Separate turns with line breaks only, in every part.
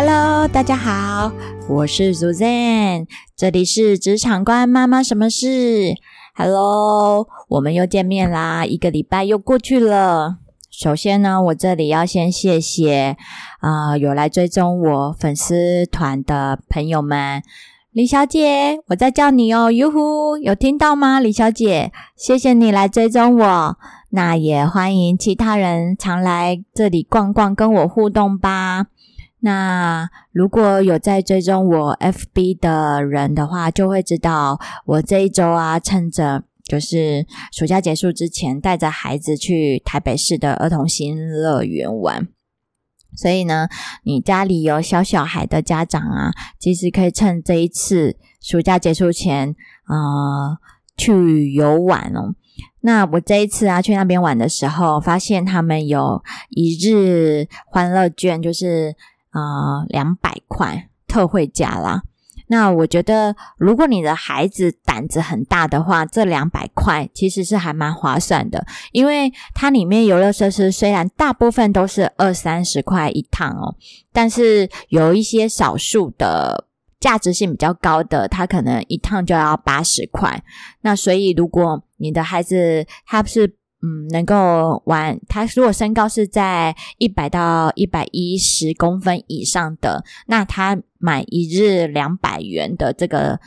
Hello，大家好，我是 Suzanne，这里是职场关妈妈什么事？Hello，我们又见面啦，一个礼拜又过去了。首先呢，我这里要先谢谢啊，有来追踪我粉丝团的朋友们，李小姐，我在叫你哦，哟呼，有听到吗？李小姐，谢谢你来追踪我，那也欢迎其他人常来这里逛逛，跟我互动吧。那如果有在追踪我 FB 的人的话，就会知道我这一周啊，趁着就是暑假结束之前，带着孩子去台北市的儿童新乐园玩。所以呢，你家里有小小孩的家长啊，其实可以趁这一次暑假结束前，呃，去游玩哦。那我这一次啊，去那边玩的时候，发现他们有一日欢乐券，就是。啊，两百块特惠价啦！那我觉得，如果你的孩子胆子很大的话，这两百块其实是还蛮划算的，因为它里面游乐设施虽然大部分都是二三十块一趟哦，但是有一些少数的价值性比较高的，它可能一趟就要八十块。那所以，如果你的孩子他是嗯，能够玩。他如果身高是在一百到一百一十公分以上的，那他买一日两百元的这个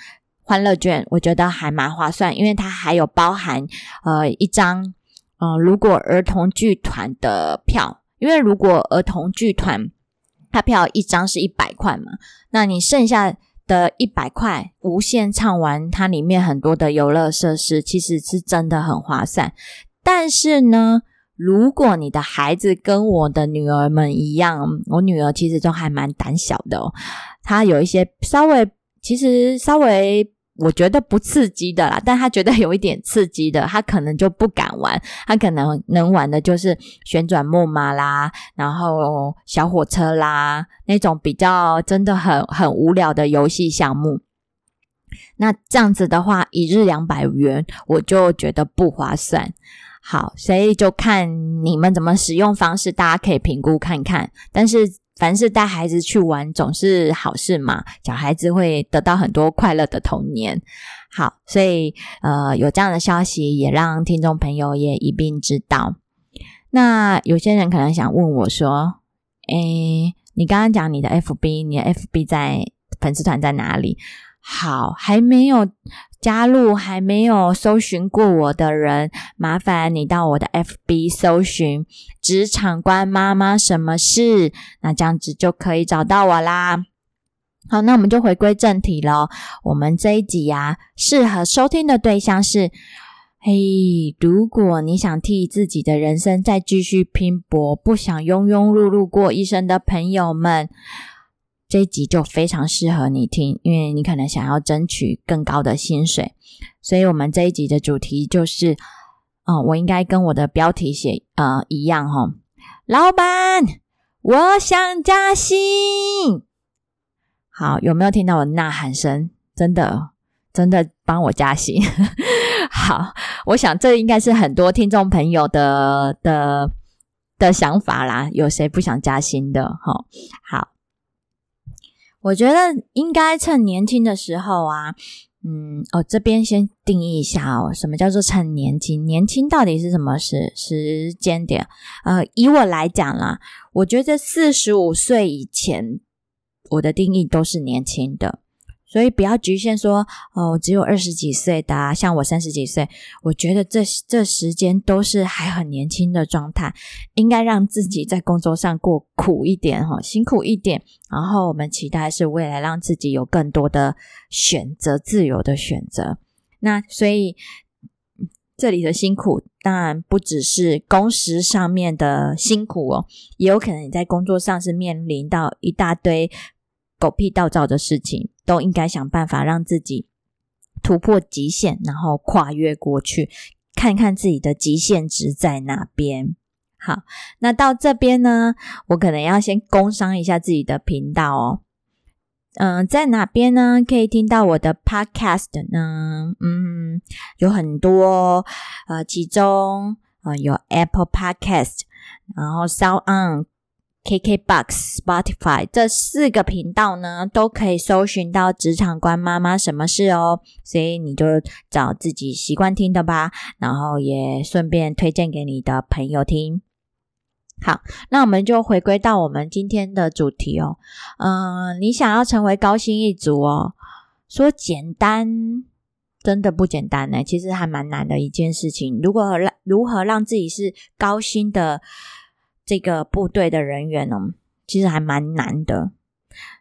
欢乐券，我觉得还蛮划算，因为它还有包含呃一张呃如果儿童剧团的票，因为如果儿童剧团他票一张是一百块嘛，那你剩下的一百块无限畅玩它里面很多的游乐设施，其实是真的很划算。但是呢，如果你的孩子跟我的女儿们一样，我女儿其实都还蛮胆小的。她有一些稍微，其实稍微我觉得不刺激的啦，但她觉得有一点刺激的，她可能就不敢玩。她可能能玩的就是旋转木马啦，然后小火车啦，那种比较真的很很无聊的游戏项目。那这样子的话，一日两百元，我就觉得不划算。好，所以就看你们怎么使用方式，大家可以评估看看。但是凡是带孩子去玩，总是好事嘛，小孩子会得到很多快乐的童年。好，所以呃，有这样的消息，也让听众朋友也一并知道。那有些人可能想问我说：“诶，你刚刚讲你的 FB，你的 FB 在粉丝团在哪里？”好，还没有。加入还没有搜寻过我的人，麻烦你到我的 FB 搜寻“职场关妈妈什么事”，那这样子就可以找到我啦。好，那我们就回归正题喽。我们这一集呀，适合收听的对象是：嘿，如果你想替自己的人生再继续拼搏，不想庸庸碌碌过一生的朋友们。这一集就非常适合你听，因为你可能想要争取更高的薪水，所以我们这一集的主题就是，嗯，我应该跟我的标题写呃一样哈，老板，我想加薪。好，有没有听到我呐喊声？真的，真的帮我加薪。好，我想这应该是很多听众朋友的的的想法啦。有谁不想加薪的？哈，好。我觉得应该趁年轻的时候啊，嗯，哦，这边先定义一下哦，什么叫做趁年轻？年轻到底是什么时时间点？呃，以我来讲啦，我觉得四十五岁以前，我的定义都是年轻的。所以不要局限说哦，只有二十几岁的，像我三十几岁，我觉得这这时间都是还很年轻的状态，应该让自己在工作上过苦一点哈，辛苦一点，然后我们期待是未来让自己有更多的选择，自由的选择。那所以这里的辛苦当然不只是工时上面的辛苦哦，也有可能你在工作上是面临到一大堆。狗屁倒灶的事情，都应该想办法让自己突破极限，然后跨越过去，看看自己的极限值在哪边。好，那到这边呢，我可能要先工商一下自己的频道哦。嗯，在哪边呢？可以听到我的 podcast 呢？嗯，有很多，呃，其中呃有 Apple Podcast，然后 Sound On。KKBox、Spotify 这四个频道呢，都可以搜寻到职场官妈妈什么事哦。所以你就找自己习惯听的吧，然后也顺便推荐给你的朋友听。好，那我们就回归到我们今天的主题哦。嗯，你想要成为高薪一族哦，说简单，真的不简单呢。其实还蛮难的一件事情。如果让如何让自己是高薪的？这个部队的人员呢，其实还蛮难的。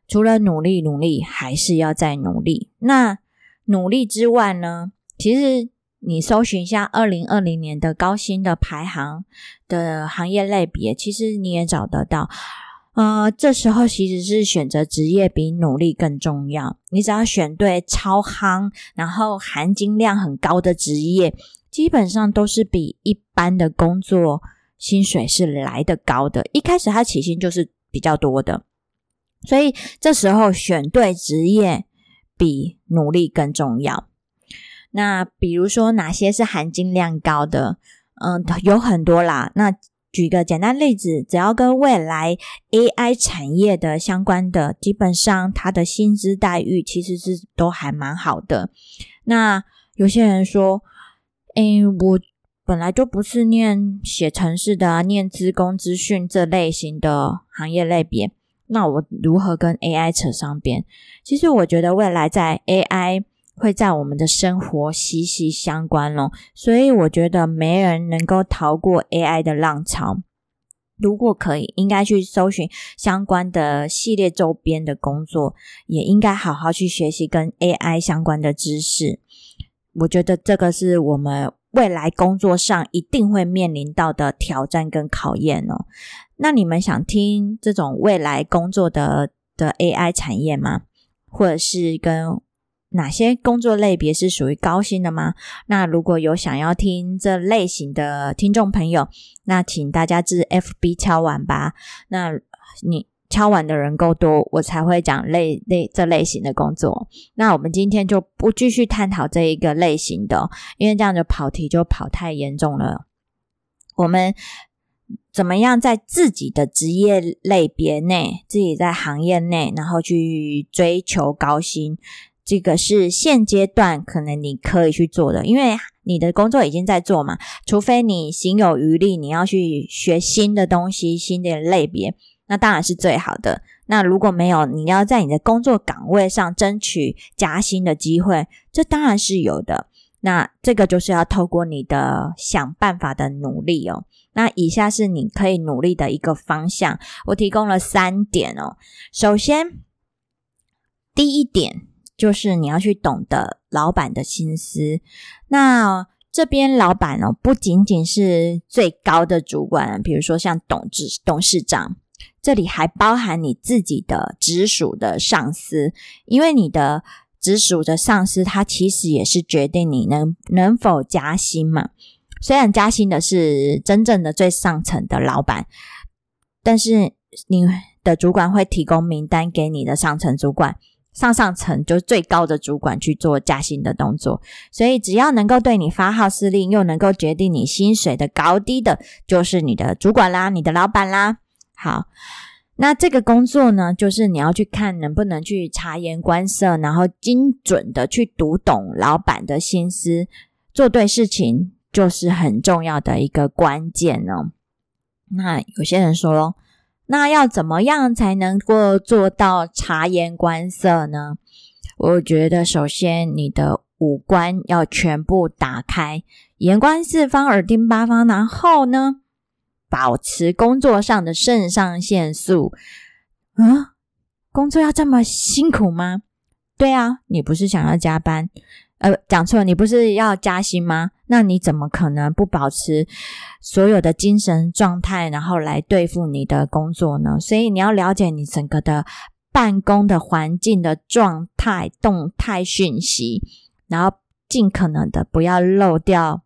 除了努力努力，还是要再努力。那努力之外呢，其实你搜寻一下二零二零年的高薪的排行的行业类别，其实你也找得到。呃，这时候其实是选择职业比努力更重要。你只要选对超夯，然后含金量很高的职业，基本上都是比一般的工作。薪水是来的高的，一开始他起薪就是比较多的，所以这时候选对职业比努力更重要。那比如说哪些是含金量高的？嗯，有很多啦。那举个简单例子，只要跟未来 AI 产业的相关的，基本上它的薪资待遇其实是都还蛮好的。那有些人说，哎，我。本来就不是念写程式的，念资工资讯这类型的行业类别，那我如何跟 AI 扯上边？其实我觉得未来在 AI 会在我们的生活息息相关咯，所以我觉得没人能够逃过 AI 的浪潮。如果可以，应该去搜寻相关的系列周边的工作，也应该好好去学习跟 AI 相关的知识。我觉得这个是我们。未来工作上一定会面临到的挑战跟考验哦。那你们想听这种未来工作的的 AI 产业吗？或者是跟哪些工作类别是属于高薪的吗？那如果有想要听这类型的听众朋友，那请大家至 FB 敲完吧。那你。敲完的人够多，我才会讲类类这类型的工作。那我们今天就不继续探讨这一个类型的，因为这样的跑题就跑太严重了。我们怎么样在自己的职业类别内，自己在行业内，然后去追求高薪？这个是现阶段可能你可以去做的，因为你的工作已经在做嘛。除非你心有余力，你要去学新的东西、新的类别。那当然是最好的。那如果没有，你要在你的工作岗位上争取加薪的机会，这当然是有的。那这个就是要透过你的想办法的努力哦。那以下是你可以努力的一个方向，我提供了三点哦。首先，第一点就是你要去懂得老板的心思。那这边老板哦，不仅仅是最高的主管，比如说像董事董事长。这里还包含你自己的直属的上司，因为你的直属的上司，他其实也是决定你能能否加薪嘛。虽然加薪的是真正的最上层的老板，但是你的主管会提供名单给你的上层主管，上上层就最高的主管去做加薪的动作。所以只要能够对你发号施令，又能够决定你薪水的高低的，就是你的主管啦，你的老板啦。好，那这个工作呢，就是你要去看能不能去察言观色，然后精准的去读懂老板的心思，做对事情就是很重要的一个关键哦。那有些人说喽，那要怎么样才能够做到察言观色呢？我觉得首先你的五官要全部打开，眼观四方，耳听八方，然后呢？保持工作上的肾上腺素啊，工作要这么辛苦吗？对啊，你不是想要加班？呃，讲错了，你不是要加薪吗？那你怎么可能不保持所有的精神状态，然后来对付你的工作呢？所以你要了解你整个的办公的环境的状态、动态讯息，然后尽可能的不要漏掉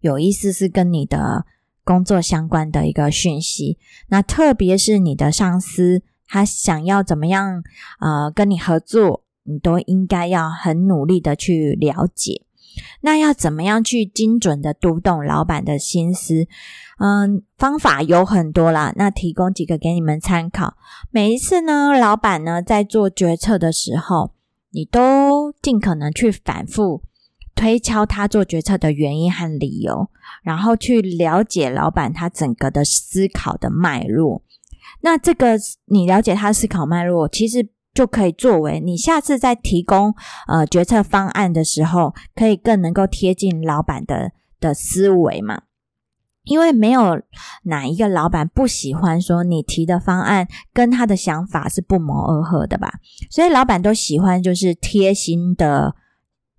有意思是跟你的。工作相关的一个讯息，那特别是你的上司，他想要怎么样呃跟你合作，你都应该要很努力的去了解。那要怎么样去精准的读懂老板的心思？嗯，方法有很多啦，那提供几个给你们参考。每一次呢，老板呢在做决策的时候，你都尽可能去反复推敲他做决策的原因和理由，然后去了解老板他整个的思考的脉络。那这个你了解他思考脉络，其实就可以作为你下次在提供呃决策方案的时候，可以更能够贴近老板的的思维嘛。因为没有哪一个老板不喜欢说你提的方案跟他的想法是不谋而合的吧，所以老板都喜欢就是贴心的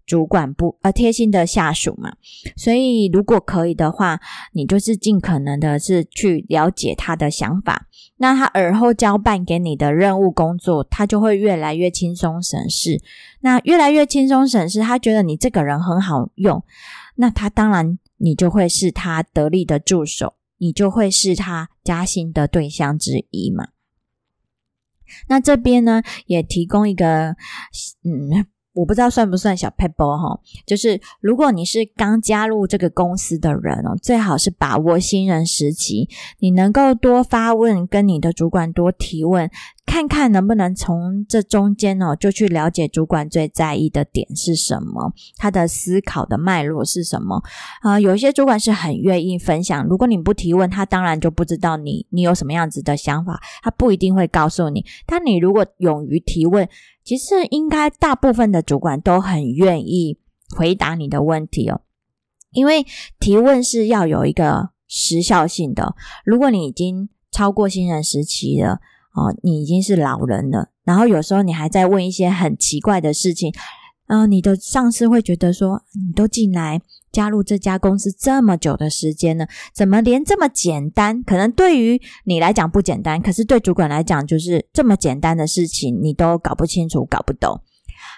主管不呃贴心的下属嘛。所以如果可以的话，你就是尽可能的是去了解他的想法，那他耳后交办给你的任务工作，他就会越来越轻松省事。那越来越轻松省事，他觉得你这个人很好用，那他当然。你就会是他得力的助手，你就会是他加薪的对象之一嘛。那这边呢，也提供一个，嗯。我不知道算不算小 paper 哈，就是如果你是刚加入这个公司的人哦，最好是把握新人时期，你能够多发问，跟你的主管多提问，看看能不能从这中间哦，就去了解主管最在意的点是什么，他的思考的脉络是什么啊？有一些主管是很愿意分享，如果你不提问，他当然就不知道你你有什么样子的想法，他不一定会告诉你。但你如果勇于提问，其实应该大部分的主管都很愿意回答你的问题哦，因为提问是要有一个时效性的。如果你已经超过新人时期了哦，你已经是老人了，然后有时候你还在问一些很奇怪的事情，嗯，你的上司会觉得说你都进来。加入这家公司这么久的时间呢，怎么连这么简单？可能对于你来讲不简单，可是对主管来讲，就是这么简单的事情，你都搞不清楚、搞不懂。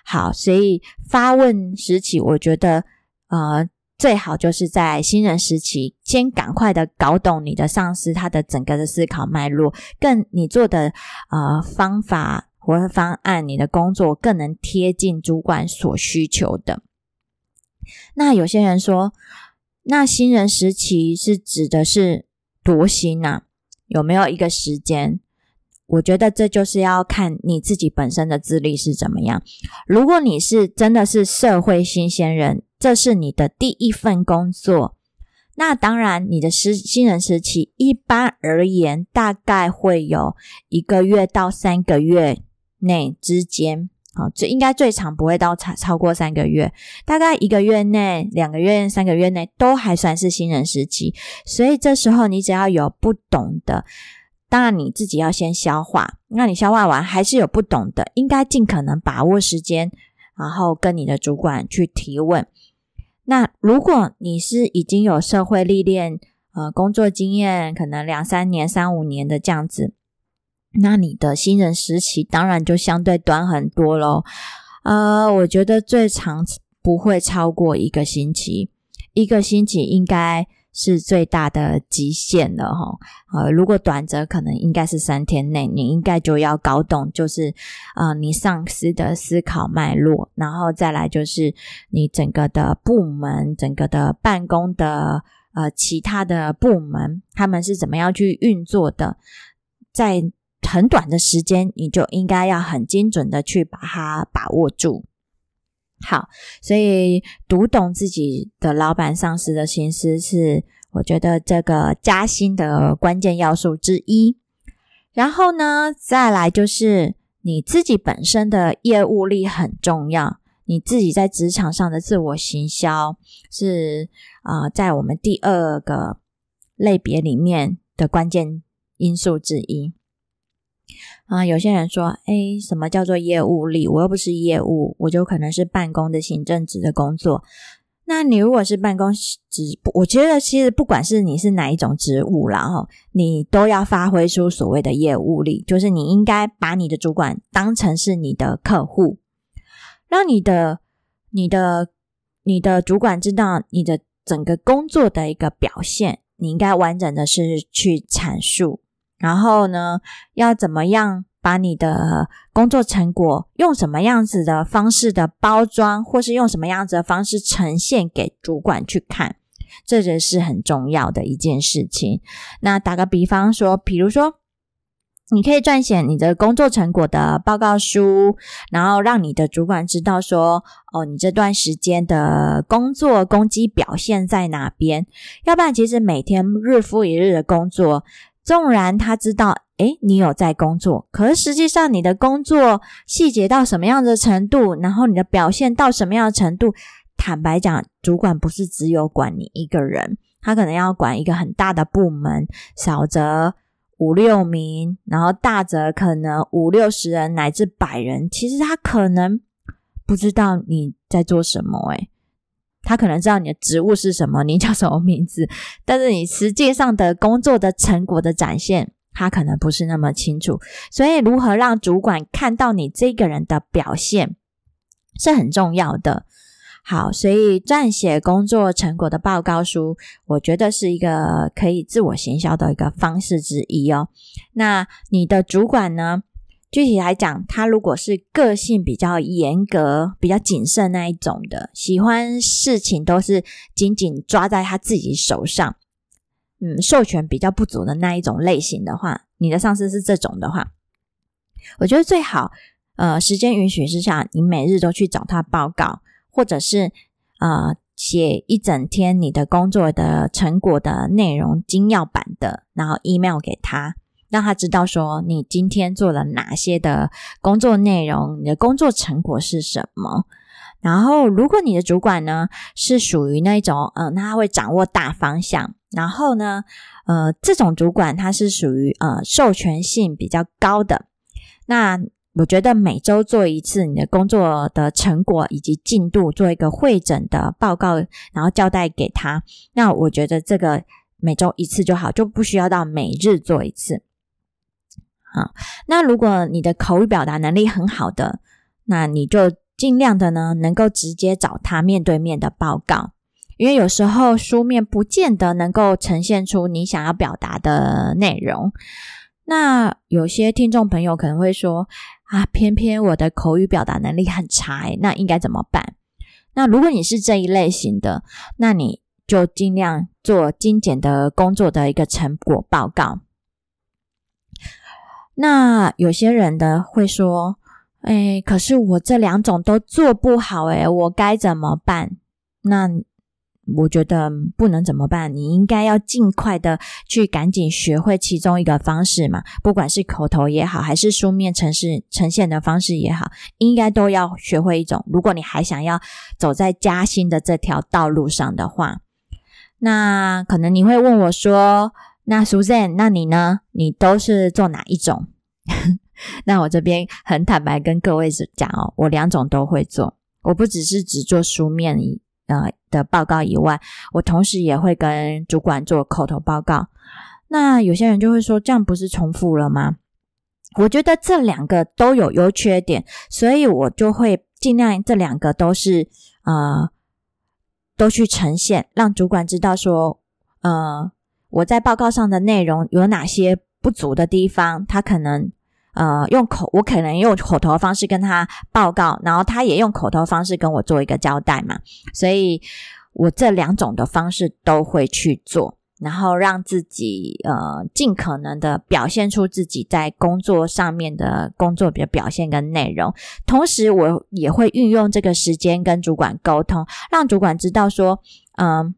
好，所以发问时期，我觉得呃，最好就是在新人时期，先赶快的搞懂你的上司他的整个的思考脉络，更你做的呃方法或方案，你的工作更能贴近主管所需求的。那有些人说，那新人时期是指的是多新呐？有没有一个时间？我觉得这就是要看你自己本身的资历是怎么样。如果你是真的是社会新鲜人，这是你的第一份工作，那当然你的新新人时期一般而言大概会有一个月到三个月内之间。好，最应该最长不会到超超过三个月，大概一个月内、两个月、三个月内都还算是新人时期。所以这时候你只要有不懂的，当然你自己要先消化。那你消化完还是有不懂的，应该尽可能把握时间，然后跟你的主管去提问。那如果你是已经有社会历练，呃，工作经验可能两三年、三五年的这样子。那你的新人时期当然就相对短很多咯，呃，我觉得最长不会超过一个星期，一个星期应该是最大的极限了哈。呃，如果短则可能应该是三天内，你应该就要搞懂，就是呃你上司的思考脉络，然后再来就是你整个的部门、整个的办公的呃其他的部门，他们是怎么样去运作的，在。很短的时间，你就应该要很精准的去把它把握住。好，所以读懂自己的老板、上司的心思，是我觉得这个加薪的关键要素之一。然后呢，再来就是你自己本身的业务力很重要，你自己在职场上的自我行销是啊，在我们第二个类别里面的关键因素之一。啊，有些人说，哎，什么叫做业务力？我又不是业务，我就可能是办公的行政职的工作。那你如果是办公职，我觉得其实不管是你是哪一种职务啦，哈，你都要发挥出所谓的业务力，就是你应该把你的主管当成是你的客户，让你的、你的、你的主管知道你的整个工作的一个表现，你应该完整的是去阐述。然后呢，要怎么样把你的工作成果用什么样子的方式的包装，或是用什么样子的方式呈现给主管去看，这也是很重要的一件事情。那打个比方说，比如说。你可以撰写你的工作成果的报告书，然后让你的主管知道说，哦，你这段时间的工作攻击表现在哪边。要不然，其实每天日复一日的工作，纵然他知道，诶，你有在工作，可是实际上你的工作细节到什么样的程度，然后你的表现到什么样的程度，坦白讲，主管不是只有管你一个人，他可能要管一个很大的部门，小则。五六名，然后大则可能五六十人乃至百人，其实他可能不知道你在做什么，诶他可能知道你的职务是什么，你叫什么名字，但是你实际上的工作的成果的展现，他可能不是那么清楚。所以，如何让主管看到你这个人的表现，是很重要的。好，所以撰写工作成果的报告书，我觉得是一个可以自我行销的一个方式之一哦。那你的主管呢？具体来讲，他如果是个性比较严格、比较谨慎那一种的，喜欢事情都是紧紧抓在他自己手上，嗯，授权比较不足的那一种类型的话，你的上司是这种的话，我觉得最好，呃，时间允许之下，你每日都去找他报告。或者是呃写一整天你的工作的成果的内容精要版的，然后 email 给他，让他知道说你今天做了哪些的工作内容，你的工作成果是什么。然后如果你的主管呢是属于那种嗯，他会掌握大方向，然后呢呃这种主管他是属于呃授权性比较高的，那。我觉得每周做一次你的工作的成果以及进度，做一个会诊的报告，然后交代给他。那我觉得这个每周一次就好，就不需要到每日做一次。啊，那如果你的口语表达能力很好的，那你就尽量的呢，能够直接找他面对面的报告，因为有时候书面不见得能够呈现出你想要表达的内容。那有些听众朋友可能会说。啊，偏偏我的口语表达能力很差，那应该怎么办？那如果你是这一类型的，那你就尽量做精简的工作的一个成果报告。那有些人呢会说，哎，可是我这两种都做不好，哎，我该怎么办？那。我觉得不能怎么办？你应该要尽快的去赶紧学会其中一个方式嘛，不管是口头也好，还是书面呈示呈现的方式也好，应该都要学会一种。如果你还想要走在加薪的这条道路上的话，那可能你会问我说：“那 Susan，那你呢？你都是做哪一种？” 那我这边很坦白跟各位讲哦，我两种都会做，我不只是只做书面。呃的报告以外，我同时也会跟主管做口头报告。那有些人就会说，这样不是重复了吗？我觉得这两个都有优缺点，所以我就会尽量这两个都是呃都去呈现，让主管知道说，呃我在报告上的内容有哪些不足的地方，他可能。呃，用口，我可能用口头方式跟他报告，然后他也用口头方式跟我做一个交代嘛，所以我这两种的方式都会去做，然后让自己呃尽可能的表现出自己在工作上面的工作的表现跟内容，同时我也会运用这个时间跟主管沟通，让主管知道说，嗯。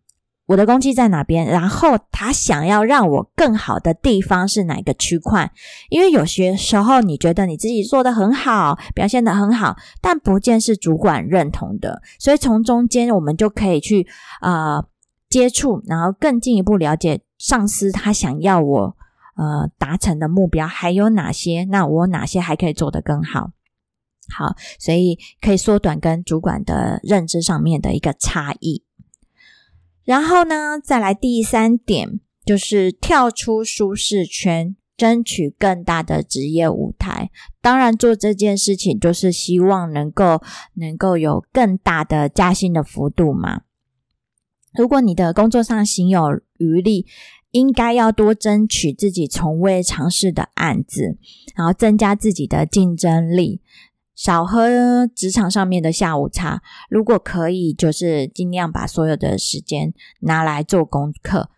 我的攻击在哪边？然后他想要让我更好的地方是哪个区块？因为有些时候你觉得你自己做的很好，表现的很好，但不见是主管认同的。所以从中间我们就可以去呃接触，然后更进一步了解上司他想要我呃达成的目标还有哪些？那我哪些还可以做得更好？好，所以可以缩短跟主管的认知上面的一个差异。然后呢，再来第三点，就是跳出舒适圈，争取更大的职业舞台。当然，做这件事情就是希望能够能够有更大的加薪的幅度嘛。如果你的工作上行有余力，应该要多争取自己从未尝试的案子，然后增加自己的竞争力。少喝职场上面的下午茶，如果可以，就是尽量把所有的时间拿来做功课，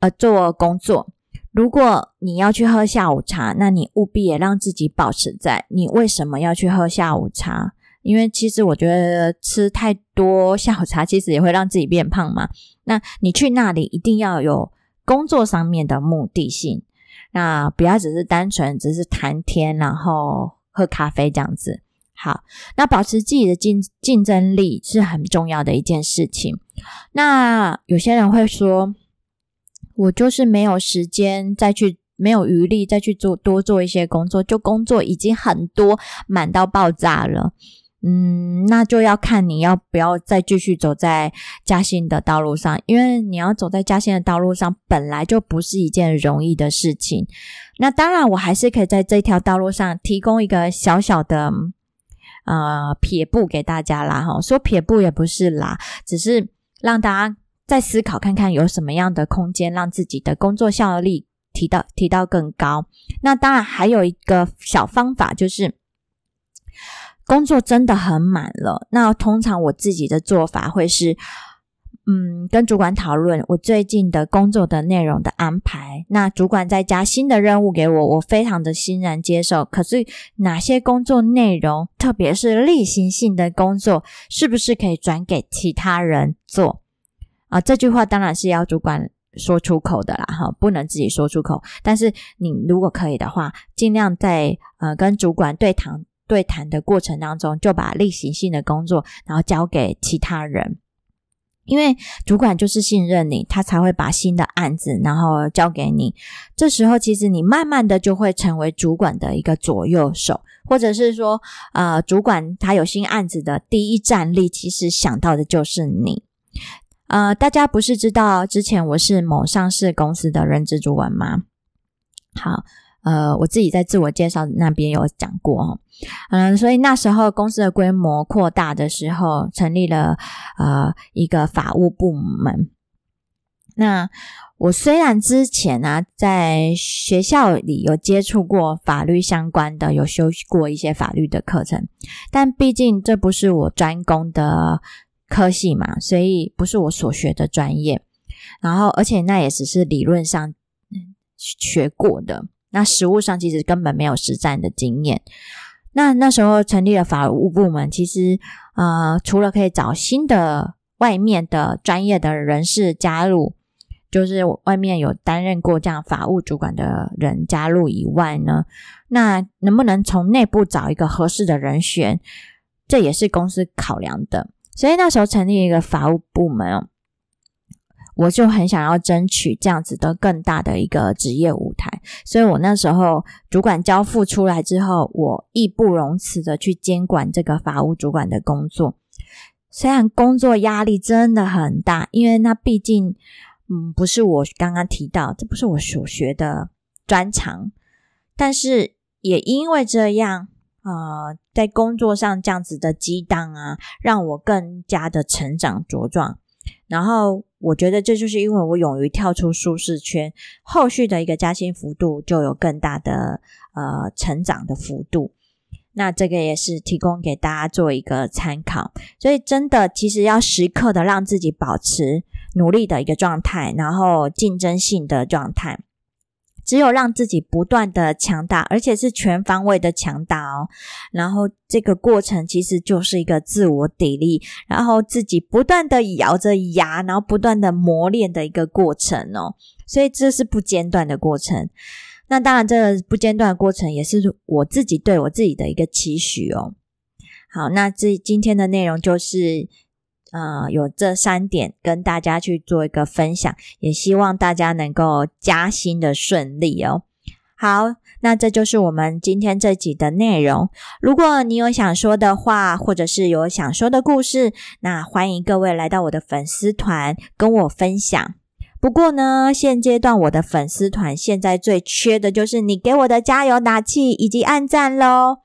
呃，做工作。如果你要去喝下午茶，那你务必也让自己保持在你为什么要去喝下午茶？因为其实我觉得吃太多下午茶，其实也会让自己变胖嘛。那你去那里一定要有工作上面的目的性，那不要只是单纯只是谈天，然后喝咖啡这样子。好，那保持自己的竞竞争力是很重要的一件事情。那有些人会说，我就是没有时间再去，没有余力再去做多做一些工作，就工作已经很多，满到爆炸了。嗯，那就要看你要不要再继续走在加薪的道路上，因为你要走在加薪的道路上，本来就不是一件容易的事情。那当然，我还是可以在这条道路上提供一个小小的。呃，撇步给大家啦，哈，说撇步也不是啦，只是让大家再思考看看有什么样的空间，让自己的工作效率提到提到更高。那当然还有一个小方法，就是工作真的很满了，那通常我自己的做法会是。嗯，跟主管讨论我最近的工作的内容的安排。那主管再加新的任务给我，我非常的欣然接受。可是哪些工作内容，特别是例行性的工作，是不是可以转给其他人做？啊，这句话当然是要主管说出口的啦，哈，不能自己说出口。但是你如果可以的话，尽量在呃跟主管对谈对谈的过程当中，就把例行性的工作，然后交给其他人。因为主管就是信任你，他才会把新的案子然后交给你。这时候，其实你慢慢的就会成为主管的一个左右手，或者是说，呃，主管他有新案子的第一战力，其实想到的就是你。呃，大家不是知道之前我是某上市公司的人资主管吗？好。呃，我自己在自我介绍那边有讲过嗯，所以那时候公司的规模扩大的时候，成立了呃一个法务部门。那我虽然之前呢在学校里有接触过法律相关的，有修过一些法律的课程，但毕竟这不是我专攻的科系嘛，所以不是我所学的专业。然后，而且那也只是理论上学过的。那实务上其实根本没有实战的经验。那那时候成立了法务部门，其实呃，除了可以找新的外面的专业的人士加入，就是外面有担任过这样法务主管的人加入以外呢，那能不能从内部找一个合适的人选，这也是公司考量的。所以那时候成立一个法务部门。我就很想要争取这样子的更大的一个职业舞台，所以我那时候主管交付出来之后，我义不容辞的去监管这个法务主管的工作。虽然工作压力真的很大，因为那毕竟，嗯，不是我刚刚提到，这不是我所学的专长，但是也因为这样，呃，在工作上这样子的激荡啊，让我更加的成长茁壮，然后。我觉得这就是因为我勇于跳出舒适圈，后续的一个加薪幅度就有更大的呃成长的幅度。那这个也是提供给大家做一个参考。所以真的，其实要时刻的让自己保持努力的一个状态，然后竞争性的状态。只有让自己不断的强大，而且是全方位的强大哦。然后这个过程其实就是一个自我砥砺，然后自己不断的咬着牙，然后不断的磨练的一个过程哦。所以这是不间断的过程。那当然，这个不间断的过程也是我自己对我自己的一个期许哦。好，那这今天的内容就是。呃，有这三点跟大家去做一个分享，也希望大家能够加薪的顺利哦。好，那这就是我们今天这集的内容。如果你有想说的话，或者是有想说的故事，那欢迎各位来到我的粉丝团跟我分享。不过呢，现阶段我的粉丝团现在最缺的就是你给我的加油打气以及按赞喽。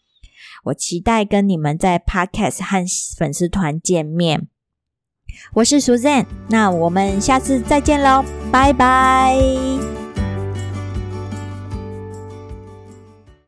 我期待跟你们在 Podcast 和粉丝团见面。我是 Suzanne，那我们下次再见喽，拜拜。